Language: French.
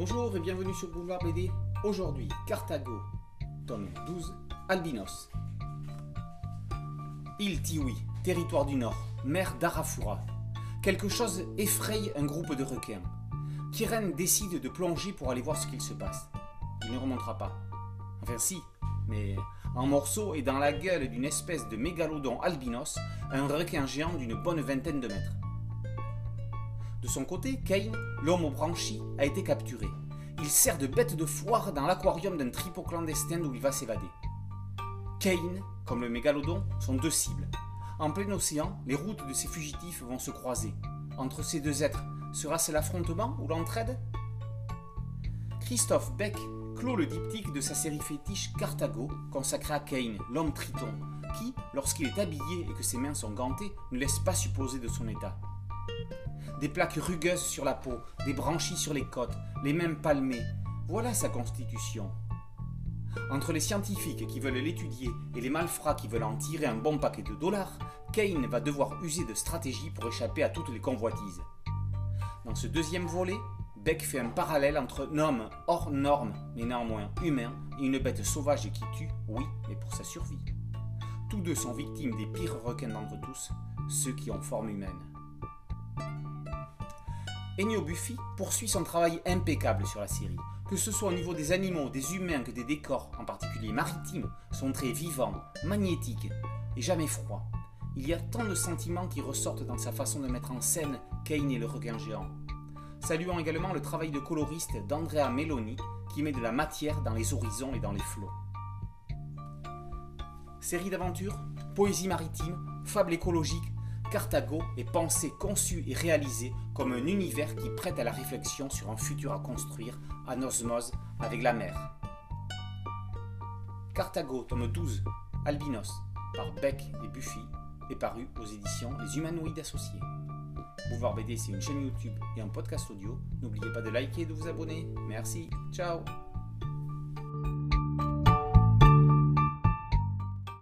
Bonjour et bienvenue sur Boulevard BD. Aujourd'hui, Carthago, tome 12, Albinos. Île Tiwi, territoire du Nord, mer d'Arafura. Quelque chose effraie un groupe de requins. Kiren décide de plonger pour aller voir ce qu'il se passe. Il ne remontera pas. Enfin si, mais en morceaux et dans la gueule d'une espèce de mégalodon albinos, un requin géant d'une bonne vingtaine de mètres. De son côté, Kane, l'homme au branchi, a été capturé. Il sert de bête de foire dans l'aquarium d'un tripot clandestin d'où il va s'évader. Kane, comme le mégalodon, sont deux cibles. En plein océan, les routes de ces fugitifs vont se croiser. Entre ces deux êtres, sera-ce l'affrontement ou l'entraide? Christophe Beck clôt le diptyque de sa série fétiche Carthago, consacrée à Kane, l'homme triton, qui, lorsqu'il est habillé et que ses mains sont gantées, ne laisse pas supposer de son état. Des plaques rugueuses sur la peau, des branchies sur les côtes, les mêmes palmées, voilà sa constitution. Entre les scientifiques qui veulent l'étudier et les malfrats qui veulent en tirer un bon paquet de dollars, Kane va devoir user de stratégie pour échapper à toutes les convoitises. Dans ce deuxième volet, Beck fait un parallèle entre un homme hors norme, mais néanmoins humain, et une bête sauvage qui tue, oui, mais pour sa survie. Tous deux sont victimes des pires requins d'entre tous, ceux qui ont forme humaine. Ennio Buffy poursuit son travail impeccable sur la série. Que ce soit au niveau des animaux, des humains que des décors, en particulier maritimes, sont très vivants, magnétiques et jamais froids. Il y a tant de sentiments qui ressortent dans sa façon de mettre en scène Kane et le requin géant. Saluons également le travail de coloriste d'Andrea Meloni qui met de la matière dans les horizons et dans les flots. Série d'aventures, poésie maritime, fable écologique, Carthago est pensé, conçu et réalisé comme un univers qui prête à la réflexion sur un futur à construire en osmose avec la mer. Carthago, tome 12, Albinos, par Beck et Buffy, est paru aux éditions Les Humanoïdes Associés. Boulevard BD, c'est une chaîne YouTube et un podcast audio. N'oubliez pas de liker et de vous abonner. Merci. Ciao